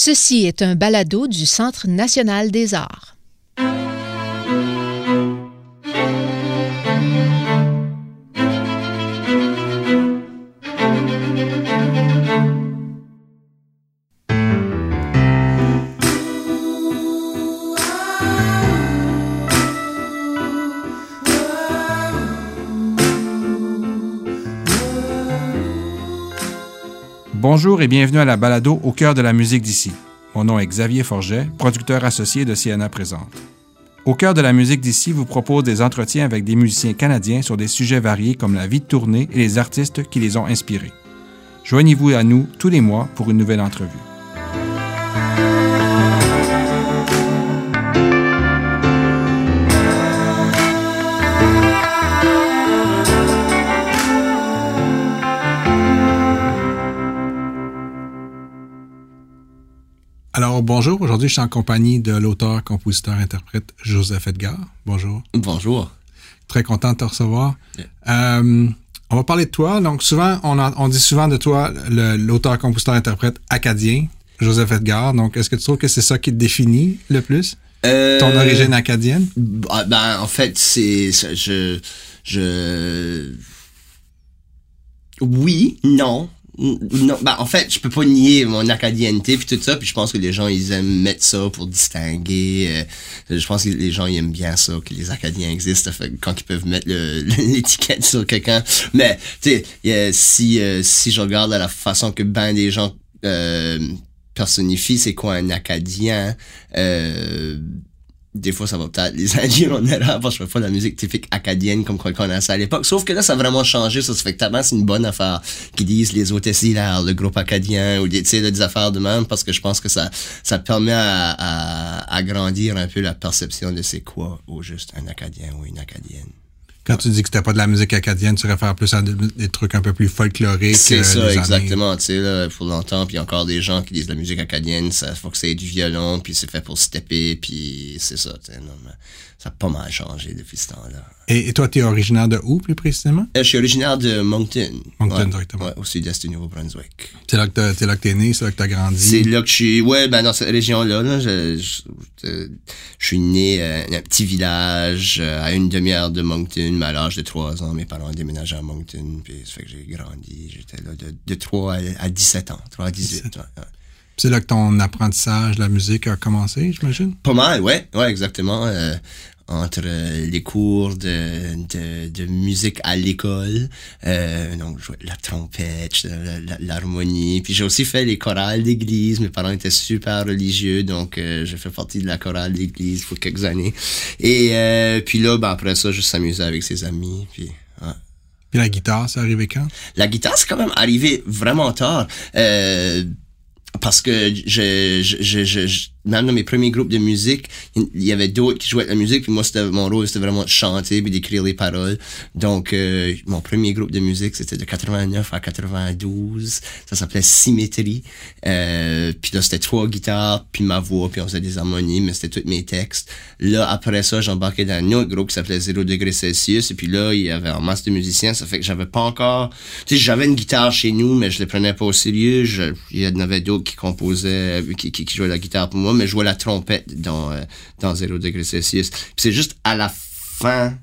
Ceci est un balado du Centre national des arts. Bonjour et bienvenue à la balado Au cœur de la musique d'ici. Mon nom est Xavier Forget, producteur associé de Siena Présente. Au cœur de la musique d'ici vous propose des entretiens avec des musiciens canadiens sur des sujets variés comme la vie de tournée et les artistes qui les ont inspirés. Joignez-vous à nous tous les mois pour une nouvelle entrevue. Alors, bonjour. Aujourd'hui, je suis en compagnie de l'auteur, compositeur, interprète Joseph Edgar. Bonjour. Bonjour. Très content de te recevoir. Euh, on va parler de toi. Donc, souvent, on, a- on dit souvent de toi l'auteur, compositeur, interprète acadien, Joseph Edgar. Donc, est-ce que tu trouves que c'est ça qui te définit le plus? Euh, Ton origine acadienne? bah, ben, en fait, c'est. c'est- Je. Je. Oui, non. Non, ben, en fait, je peux pas nier mon acadienneté puis tout ça, puis je pense que les gens ils aiment mettre ça pour distinguer. euh, je pense que les gens ils aiment bien ça que les Acadiens existent, quand ils peuvent mettre l'étiquette sur quelqu'un. Mais tu sais, a- si euh, si je regarde la façon que ben des gens euh, personnifient, c'est quoi un Acadien euh, des fois, ça va peut-être les induire en erreur parce que je fais pas la musique typique acadienne comme qu'on connaissait à l'époque. Sauf que là, ça a vraiment changé. Ça, fait que tellement c'est une bonne affaire qu'ils disent les hôtesses hilaires, le groupe acadien ou des, là, des affaires de même parce que je pense que ça, ça permet à, à, à grandir un peu la perception de c'est quoi au juste un acadien ou une acadienne. Quand tu dis que c'était pas de la musique acadienne, tu réfères plus à des, trucs un peu plus folkloriques. C'est ça, exactement. Tu sais, là, pour longtemps, puis il y a encore des gens qui disent la musique acadienne, ça faut que c'est du violon, puis c'est fait pour stepper, puis c'est ça. tu sais, non, mais ça a pas mal changé depuis ce temps-là. Et, et toi, tu es originaire de où, plus précisément? Euh, Je suis originaire de Moncton. Moncton, Ouais, directement. ouais, au sud-est du Nouveau-Brunswick. C'est là que que t'es né, c'est là que t'as grandi? C'est là que je suis. Ouais, ben dans cette région-là, là, je, je, je- je suis né euh, dans un petit village euh, à une demi-heure de Moncton, mais à l'âge de 3 ans, mes parents ont déménagé à Moncton, puis ça fait que j'ai grandi. J'étais là de, de 3 à, à 17 ans, 3 à 18. ouais, ouais. C'est là que ton apprentissage de la musique a commencé, j'imagine? Pas mal, ouais, ouais, exactement. euh, entre les cours de, de, de musique à l'école, euh, donc je jouais la trompette, l'harmonie, puis j'ai aussi fait les chorales d'église. Mes parents étaient super religieux, donc euh, j'ai fait partie de la chorale d'église pour quelques années. Et euh, puis là, ben, après ça, je s'amusais avec ses amis, puis ouais. Puis la guitare, c'est arrivé quand? La guitare, c'est quand même arrivé vraiment tard. Euh, parce que je, je, je, je, même dans mes premiers groupes de musique, il y avait d'autres qui jouaient de la musique, puis moi, c'était, mon rôle, c'était vraiment de chanter puis d'écrire les paroles. Donc, euh, mon premier groupe de musique, c'était de 89 à 92. Ça s'appelait Symétrie. Euh, puis là, c'était trois guitares, puis ma voix, puis on faisait des harmonies, mais c'était tous mes textes. Là, après ça, j'embarquais dans un autre groupe qui s'appelait 0 degré Celsius, et puis là, il y avait un masse de musiciens, ça fait que j'avais pas encore... Tu sais, j'avais une guitare chez nous, mais je les prenais pas au sérieux. Il y en avait d'autres qui composaient, qui, qui jouaient la guitare pour moi, mais je jouais la trompette dans, euh, dans 0 degré Celsius. C'est juste à la fin,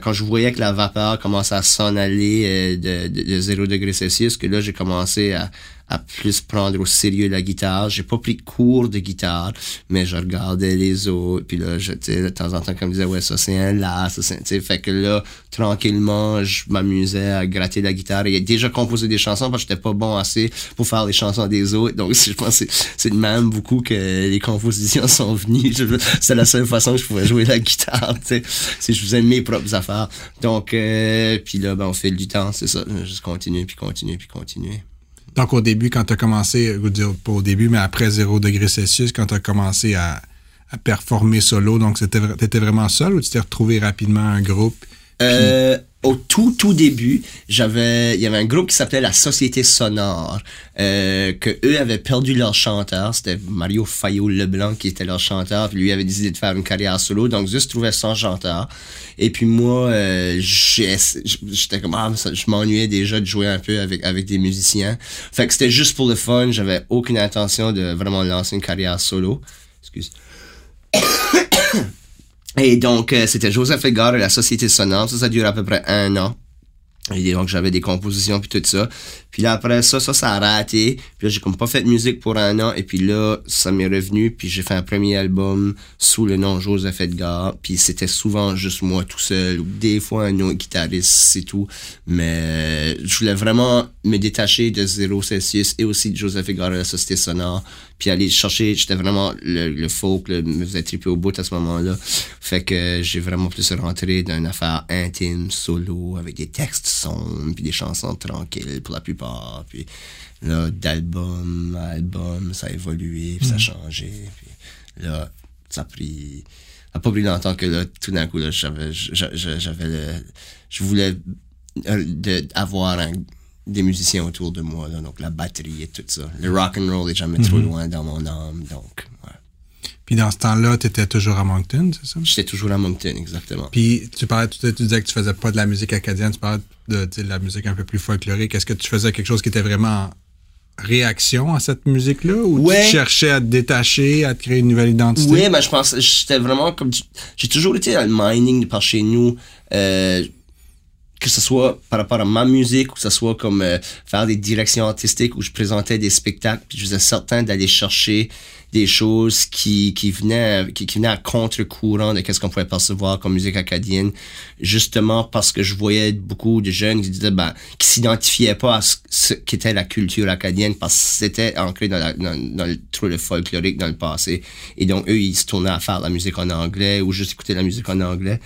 quand je voyais que la vapeur commençait à s'en aller euh, de, de, de 0 degré Celsius, que là, j'ai commencé à, à plus prendre au sérieux la guitare. J'ai pas pris cours de guitare, mais je regardais les autres, puis là, je, de temps en temps, comme je disais, ouais, ça c'est un la, ça c'est, fait que là, tranquillement, je m'amusais à gratter la guitare et déjà composé des chansons parce que j'étais pas bon assez pour faire les chansons des autres. Donc, je pense que c'est- de même beaucoup que les compositions sont venues. Je- C'est la seule façon que je pouvais jouer la guitare, tu que je faisais mes propres affaires. Donc, euh, puis là, ben, on fait du temps, c'est ça. Juste continuer, puis continuer, puis continuer. Donc, au début, quand tu as commencé, je dire, pas au début, mais après 0 degré Celsius, quand tu as commencé à, performer solo, donc t'étais vraiment seul ou tu t'es retrouvé rapidement un groupe? Euh, au tout tout début, j'avais il y avait un groupe qui s'appelait la Société Sonore euh, que eux avaient perdu leur chanteur, c'était Mario Fayot Leblanc qui était leur chanteur, puis lui avait décidé de faire une carrière solo, donc juste trouvait son chanteur. Et puis moi euh, j'étais comme ah, je m'ennuyais déjà de jouer un peu avec avec des musiciens. Fait que c'était juste pour le fun, j'avais aucune intention de vraiment lancer une carrière solo. Excuse. Et donc, euh, c'était Joseph Edgar et la Société Sonore. Ça, ça dure à peu près un an. Et donc, j'avais des compositions puis tout ça. Puis là, après ça, ça, a raté. Puis là, j'ai comme pas fait de musique pour un an. Et puis là, ça m'est revenu. Puis j'ai fait un premier album sous le nom Joseph Edgar. Puis c'était souvent juste moi tout seul. Ou des fois un autre guitariste, c'est tout. Mais je voulais vraiment me détacher de Zéro Celsius et aussi de Joseph Edgar et la Société Sonore. Puis aller chercher, j'étais vraiment le, le folk, le, me faisait triper au bout à ce moment-là. Fait que j'ai vraiment plus rentré dans une affaire intime, solo, avec des textes sombres, puis des chansons tranquilles pour la plupart. Puis là, d'album à album, ça a évolué, puis ça a changé. Puis là, ça a pris... Ça a pas pris longtemps que là, tout d'un coup, là, j'avais, j'avais, j'avais le... Je voulais euh, de, avoir un, des musiciens autour de moi, là, donc la batterie et tout ça. Le rock and roll est jamais trop loin dans mon âme, donc ouais. Puis dans ce temps-là, tu étais toujours à Moncton, c'est ça? J'étais toujours à Moncton, exactement. Puis tu parlais, tu, tu disais que tu faisais pas de la musique acadienne, tu parlais de, de la musique un peu plus folklorique. Est-ce que tu faisais quelque chose qui était vraiment en réaction à cette musique-là ou Ouais. tu cherchais à te détacher, à te créer une nouvelle identité? Oui, mais je pense, j'étais vraiment comme, j'ai toujours été dans le mining par chez nous, euh, que ce soit par rapport à ma musique ou que ce soit comme euh, faire des directions artistiques où je présentais des spectacles, je faisais certain d'aller chercher des choses qui, qui venaient qui, qui venaient à contre-courant de qu'est-ce qu'on pouvait percevoir comme musique acadienne justement parce que je voyais beaucoup de jeunes qui disaient ben qui s'identifiaient pas à ce, ce qu'était la culture acadienne parce que c'était ancré dans, la, dans, dans le, trop le folklorique dans le passé. Et donc eux ils se tournaient à faire la musique en anglais ou juste écouter la musique en anglais.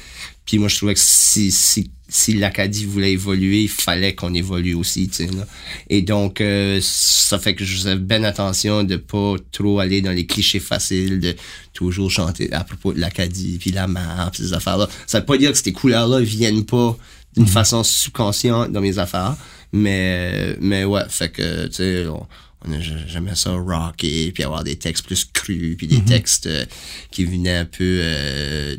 Puis moi je trouvais que si si si l'Acadie voulait évoluer, il fallait qu'on évolue aussi, tu sais, là. Et donc, euh, ça fait que je faisais bien attention de pas trop aller dans les clichés faciles, de toujours chanter à propos de l'Acadie, puis la puis ces affaires-là. Ça veut pas dire que ces couleurs-là viennent pas d'une façon subconsciente dans mes affaires, mais, mais ouais, fait que, tu sais, on, on a- j'aimais ça rocker, puis avoir des textes plus crus, puis des textes euh, qui venaient un peu... euh,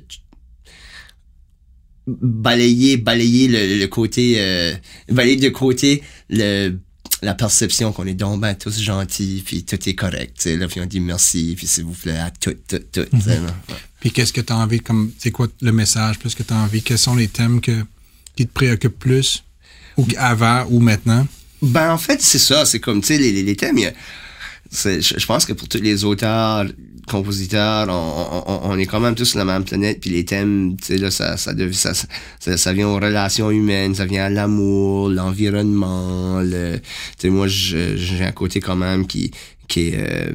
balayer balayer le, le côté euh, balayer de côté le la perception qu'on est donc ben tous gentils puis tout est correct tu sais là puis on dit merci puis s'il vous plaît à tout tout tout tu sais, là. Ouais. Puis qu'est-ce que tu as envie, comme c'est quoi le message, plus que tu as envie? Quels sont les thèmes que, qui te préoccupent plus? Ou avant ou maintenant? Ben, en fait, c'est ça. C'est comme, tu sais, les, les, les thèmes, il y a- je, pense que pour tous les auteurs, compositeurs, on, on, on est quand même tous sur la même planète, puis les thèmes, tu sais, là, ça, ça, ça, ça, ça vient aux relations humaines, ça vient à l'amour, l'environnement, le, tu sais, moi, j'ai un côté quand même qui, qui est, euh,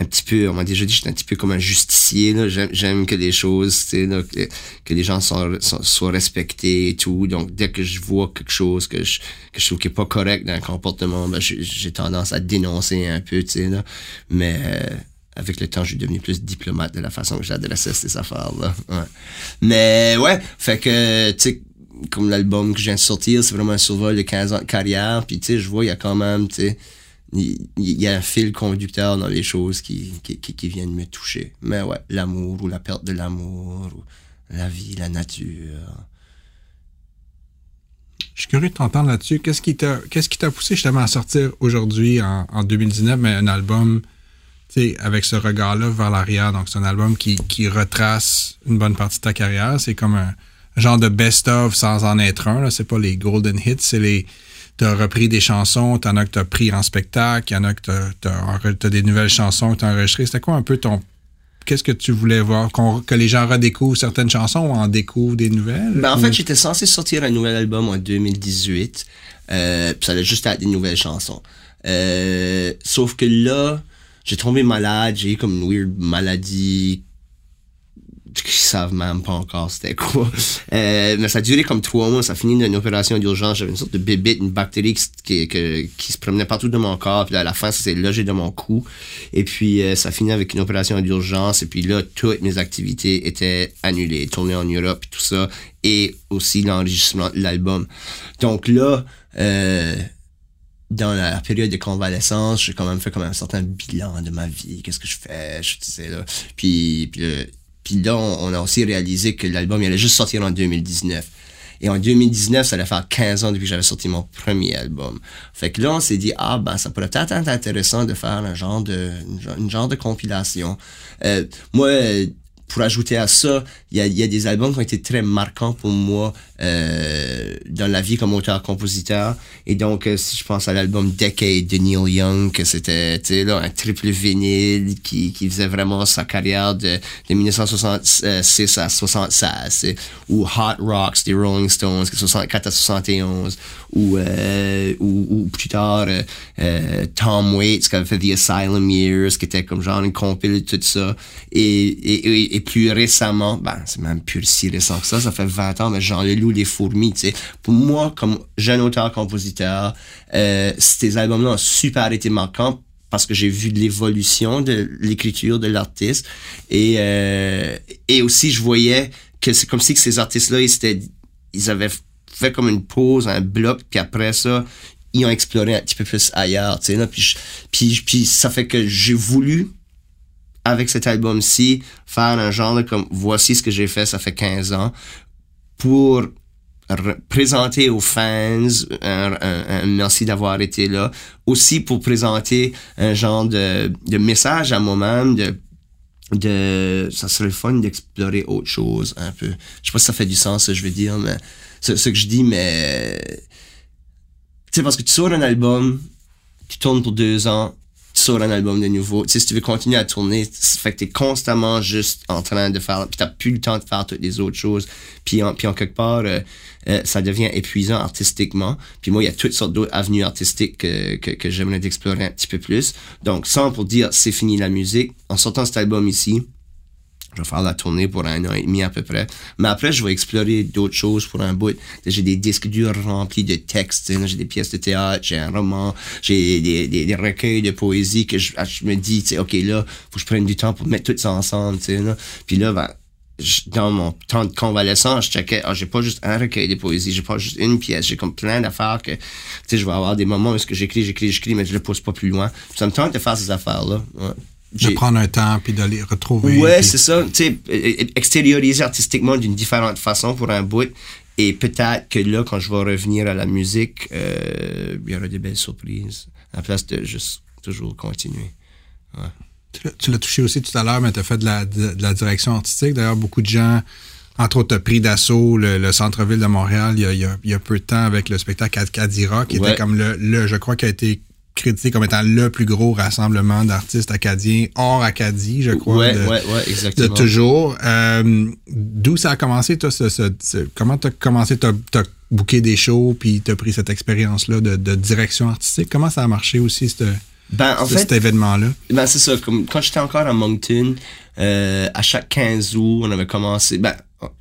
un petit peu, on m'a déjà dit, j'étais un petit peu comme un justicier, là. J'aime, que les choses, là, que, que les gens soient respectés et tout. Donc, dès que je vois quelque chose que je, que je trouve qui est pas correct dans un comportement, ben, j'ai tendance à dénoncer un peu, tu sais, là. Mais, euh, avec le temps, je suis devenu plus diplomate de la façon que j'adressais ces affaires-là. Ouais. Mais, ouais, fait que, tu sais, comme l'album que je viens de sortir, c'est vraiment un survol de 15 ans de carrière. Puis, tu sais, je vois, il y a quand même, tu sais, il y a un fil conducteur dans les choses qui, viennent me toucher. Mais ouais, l'amour ou la perte de l'amour, ou la vie, la nature. Je suis curieux de t'entendre là-dessus. Qu'est-ce qui t'a qu'est-ce qui t'a poussé justement à sortir aujourd'hui, en, en 2019, mais un album avec ce regard-là vers l'arrière? Donc, c'est un album qui, retrace une bonne partie de ta carrière. C'est comme un genre de best-of sans en être un. C'est pas les golden hits, c'est les. T'as repris des chansons, t'en as que t'as pris en spectacle, il y en a que enre- t'as des nouvelles chansons que t'as enregistrées. C'était quoi un peu ton. Qu'est-ce que tu voulais voir? Qu'on- que les gens redécouvrent certaines chansons ou en découvrent des nouvelles? Ben, en Ou- fait, j'étais censé sortir un nouvel album en 2018. Euh, puis ça allait juste être des nouvelles chansons. Euh, sauf que là, j'ai tombé malade, j'ai eu comme une weird maladie qui savent même pas encore c'était quoi. Euh, mais ça a duré comme trois mois. Ça a fini d'une opération d'urgence. J'avais une sorte de bébite, une bactérie qui, qui, se promenait partout dans mon corps. Puis à la fin, ça s'est logé dans mon cou. Et puis, euh, ça a fini avec une opération d'urgence. Et puis là, toutes mes activités étaient annulées. Tourner en Europe et tout ça. Et aussi l'enregistrement de l'album. Donc là, euh, dans la période de convalescence, j'ai quand même fait comme un certain bilan de ma vie. Qu'est-ce que je fais? Je sais, là. Puis, puis, puis là, on, a aussi réalisé que l'album, il allait juste sortir en 2019. Et en 2019, ça allait faire 15 ans depuis que j'avais sorti mon premier album. Fait que là, on s'est dit, ah ben, ça pourrait peut-être être intéressant de faire un genre de, une genre de compilation. Euh, moi, pour ajouter à ça, il y a, y a, des albums qui ont été très marquants pour moi euh, dans la vie comme auteur-compositeur. Et donc, euh, si je pense à l'album Decade de Neil Young, que c'était un triple vinyle qui, qui faisait vraiment sa carrière de, de 1966 à 76, ou Hot Rocks des Rolling Stones, qui 64 à 71, ou, euh, ou, plus tard euh, euh, Tom Waits qui avait fait The Asylum Years, qui était comme genre une compile de tout ça. Et, et, et, plus récemment, ben c'est même plus si récent que ça, ça fait 20 ans, mais Jean Leloup, Les Fourmis, tu sais. Pour moi, comme jeune auteur-compositeur, euh, ces albums-là ont super été marquants parce que j'ai vu l'évolution de l'écriture de l'artiste et euh, et aussi je voyais que c'est comme si ces artistes là ils ils avaient fait comme une pause, un bloc, puis après ça, ils ont exploré un petit peu plus ailleurs, tu sais, là, puis, puis, puis ça fait que j'ai voulu, avec cet album-ci, faire un genre comme, voici ce que j'ai fait, ça fait 15 ans, pour présenter aux fans un, un, merci d'avoir été là aussi pour présenter un genre de, de message à moi-même de de ça serait fun d'explorer autre chose un peu je sais pas si ça fait du sens ce que je veux dire mais ce, ce que je dis, mais. Tu sais, parce que tu sors un album, tu tournes pour deux ans, sors un album de nouveau. Tu sais, si tu veux continuer à tourner, ça fait que t'es constamment juste en train de faire, puis t'as plus le temps de faire toutes les autres choses. Puis en, puis en quelque part, euh, euh, ça devient épuisant artistiquement. Puis moi, il y a toutes sortes d'autres avenues artistiques que, que, que j'aimerais d'explorer un petit peu plus. Donc, sans pour dire c'est fini la musique, en sortant cet album ici, je vais faire la tournée pour un an et demi à peu près. Mais après, je vais explorer d'autres choses pour un bout. J'ai des disques durs remplis de textes. J'ai des pièces de théâtre, j'ai un roman, j'ai des, des, recueils de poésie que je, je me dis, OK, là, faut que je prenne du temps pour mettre tout ça ensemble. Puis là, ben, dans mon temps de convalescence, je checkais, ah, j'ai pas juste un recueil de poésie, j'ai pas juste une pièce, j'ai comme plein d'affaires que, tu sais, je vais avoir des moments où j'écris, j'écris, j'écris, mais je le pousse pas plus loin. ça me tente de faire ces affaires-là. De prendre un temps puis d'aller retrouver. Ouais, c'est ça. Tu sais, extérioriser artistiquement d'une différente façon pour un bout. Et peut-être que là, quand je vais revenir à la musique, euh, il y aura des belles surprises. À la place de juste toujours continuer. Ouais. Tu l'as touché aussi tout à l'heure, mais tu as fait de la, de, la direction artistique. D'ailleurs, beaucoup de gens, entre autres, pris d'assaut le, centre-ville de Montréal il y, a, il, y a, peu de temps avec le spectacle Cadira, qui était comme le, le, je crois, qui a été crédité comme étant le plus gros rassemblement d'artistes acadiens hors Acadie, je crois. Ouais, ouais, ouais, exactement. De toujours. Euh, D'où ça a commencé, toi, ce, ce, comment tu as commencé, tu as, booké des shows, puis tu as pris cette expérience-là de, de, direction artistique? Comment ça a marché aussi, ce, ben, en fait, cet événement-là? Ben, c'est ça. Comme, quand j'étais encore à Moncton, euh, à chaque 15 août, on avait commencé. Ben,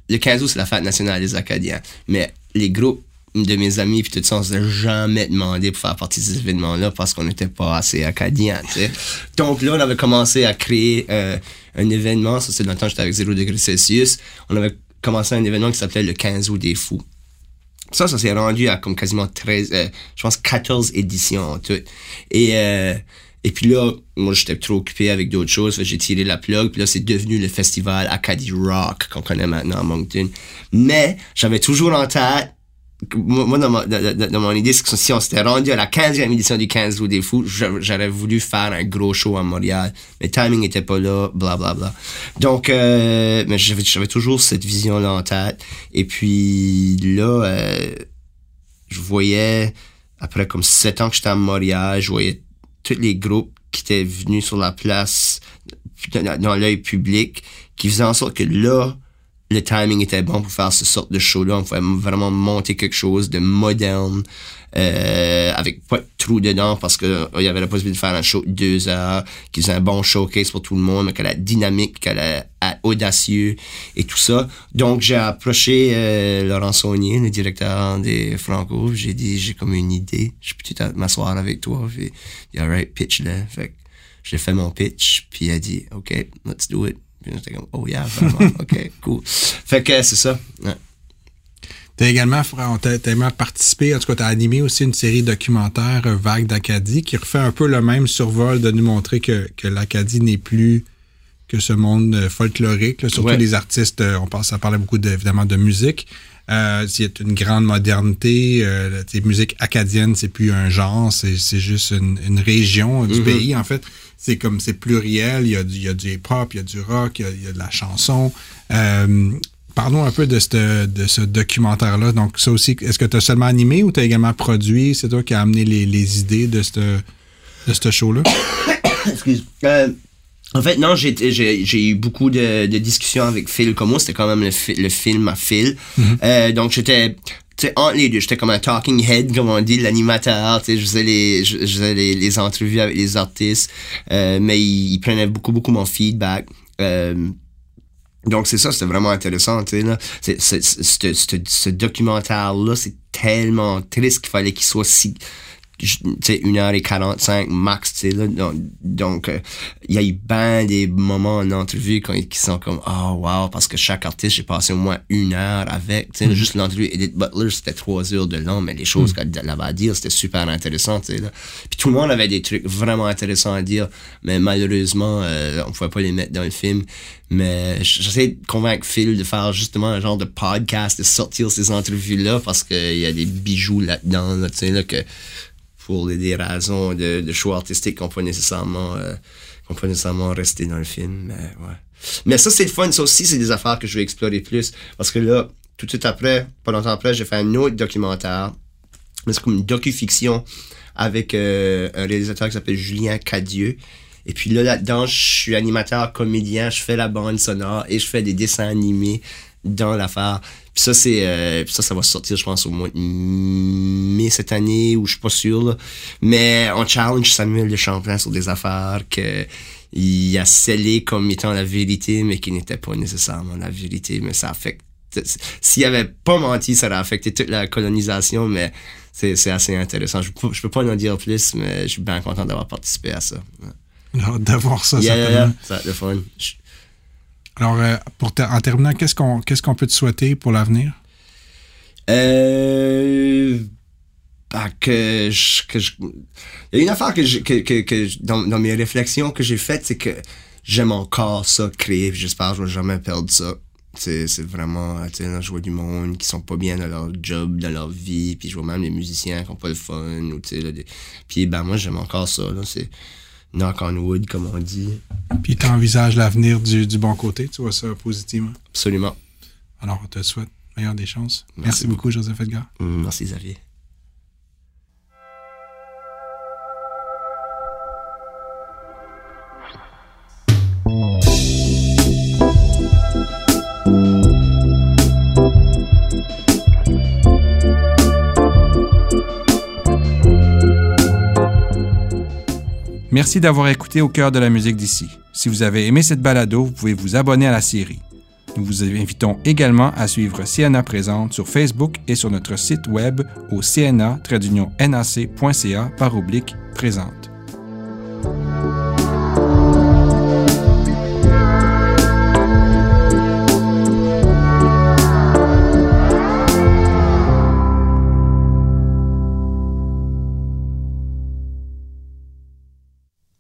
le 15 août, c'est la fête nationale des Acadiens. Mais les groupes de mes amis puis tout ça, on s'est jamais demandé pour faire partie de ces événements-là parce qu'on n'était pas assez acadiens, tu sais. Donc là, on avait commencé à créer euh, un événement, ça c'est dans le temps j'étais avec 0 degré Celsius, on avait commencé un événement qui s'appelait le 15 août des fous. Ça, ça s'est rendu à comme quasiment 13, euh, je pense 14 éditions en tout. Et, euh, et puis là, moi, j'étais trop occupé avec d'autres choses. J'ai tiré la plug. Puis là, c'est devenu le festival Acadie Rock qu'on connaît maintenant à Moncton. Mais j'avais toujours en tête moi, dans, dans, mon idée, c'est que si on s'était rendu à la 15e édition du 15 roues des fous, j'aurais voulu faire un gros show à Montréal. Mais le timing n'était pas là, bla bla bla. Donc, euh, mais j'avais toujours cette vision-là en tête. Et puis là, euh, je voyais, après comme 7 ans que j'étais à Montréal, je voyais tous les groupes qui étaient venus sur la place, dans l'œil public, qui faisaient en sorte que là, le timing était bon pour faire ce sorte de show-là. On pouvait vraiment monter quelque chose de moderne, euh, avec pas de trou dedans parce que euh, y avait la possibilité de faire un show de deux heures, qui faisait un bon showcase pour tout le monde, mais que la dynamique, que la audacieux et tout ça. Donc, j'ai approché euh, Laurent Saunier, le directeur des Franco. J'ai dit, j'ai comme une idée. Je peux peut-être m'asseoir avec toi. Puis, il a right, pitch là. Fait j'ai fait mon pitch. Puis, il a dit, OK, let's do it. Puis, j'étais comme, oh yeah, vraiment. OK, cool. Fait que c'est ça. Ouais. Également, t'as également participé, en tout cas, tu as animé aussi une série documentaire euh, Vague d'Acadie qui refait un peu le même survol de nous montrer que, que l'Acadie n'est plus que ce monde euh, folklorique. Là, surtout les artistes, euh, on pense, ça parlait beaucoup de, évidemment de musique. Euh, a une grande modernité. Euh, musique acadienne, c'est plus un genre, c'est, c'est juste une, une région du mm-hmm. pays, en fait. C'est comme, c'est pluriel. Il y a du, il y a du hip-hop, il y a du rock, il y a, il y a de la chanson. Euh, Parlons un peu de ce, de ce documentaire-là. Donc, ça aussi, est-ce que tu as seulement animé ou tu as également produit? C'est toi qui as amené les, les idées de ce de show-là? Excuse. En fait, non, j'ai, j'ai, eu beaucoup de, de, discussions avec Phil Como. C'était quand même le, le film à Phil. Mm-hmm. euh, donc, j'étais entre les deux, j'étais comme un talking head, comme on dit, l'animateur, tu sais, je faisais les, je, faisais les, les, entrevues avec les artistes, euh, mais il, il, prenait beaucoup, beaucoup mon feedback. Euh, donc c'est ça, c'était vraiment intéressant, tu sais là. C'est, ce documentaire-là, c'est tellement triste qu'il fallait qu'il soit si sais, 1h45 max, tu sais, là. Donc, euh, il y a eu ben des moments en entrevue quand, qui sont comme, oh wow, parce que chaque artiste, j'ai passé au moins une heure avec, tu sais, mm. juste l'entrevue Edith Butler, c'était trois heures de long, mais les choses mm. qu'elle avait à dire, c'était super intéressant, tu sais, là. Puis tout le monde avait des trucs vraiment intéressants à dire, mais malheureusement, euh, on pouvait pas les mettre dans le film. Mais j'essaie de convaincre Phil de faire justement un genre de podcast, de sortir ces entrevues-là, parce qu'il y a des bijoux là-dedans, là, tu sais, là, que pour des raisons de, choix artistiques qu'on peut nécessairement euh, qu'on peut nécessairement rester dans le film mais ouais. Mais ça c'est le fun. Ça aussi c'est des affaires que je vais explorer plus. Parce que là tout de suite après pas longtemps après j'ai fait un autre documentaire. C'est comme une docu-fiction avec euh, un réalisateur qui s'appelle Julien Cadieux. Et puis là là-dedans je suis animateur comédien je fais la bande sonore et je fais des dessins animés dans l'affaire puis ça, c'est euh, ça, ça va sortir, je pense, au mois de mai cette année, ou je suis pas sûr. Là. Mais on challenge Samuel de Champlain sur des affaires que il a scellé comme étant la vérité, mais qui n'était pas nécessairement la vérité. Mais ça affecte. S'il avait pas menti, ça aurait affecté toute la colonisation, mais c'est, assez intéressant. Je je peux pas en dire plus, mais je suis bien content d'avoir participé à ça. D'avoir ça, yeah, yeah, ça le fun. Alors, euh, pour en terminant, qu'est-ce qu'on qu'est-ce qu'on peut te souhaiter pour l'avenir? Euh, bah, que je, il y a une affaire que, que, que, dans, dans, mes réflexions que j'ai faites, c'est que j'aime encore ça, créer, j'espère que je vais jamais perdre ça. C'est, vraiment, tu sais, je vois du monde qui sont pas bien dans leur job, dans leur vie, puis je vois même les musiciens qui ont pas le fun, ou tu sais, puis ben moi j'aime encore ça, là, knock on wood, comme on dit. Puis tu envisages l'avenir du, du, bon côté, tu vois ça positivement? Absolument. Alors, on te souhaite meilleure des chances. Merci, Merci beaucoup, Joseph Edgar. Merci, Xavier. Merci d'avoir écouté Au cœur de la musique d'ici. Si vous avez aimé cette balado, vous pouvez vous abonner à la série. Nous vous invitons également à suivre CNA Présente sur Facebook et sur notre site web au cna-nac.ca par oblique présente.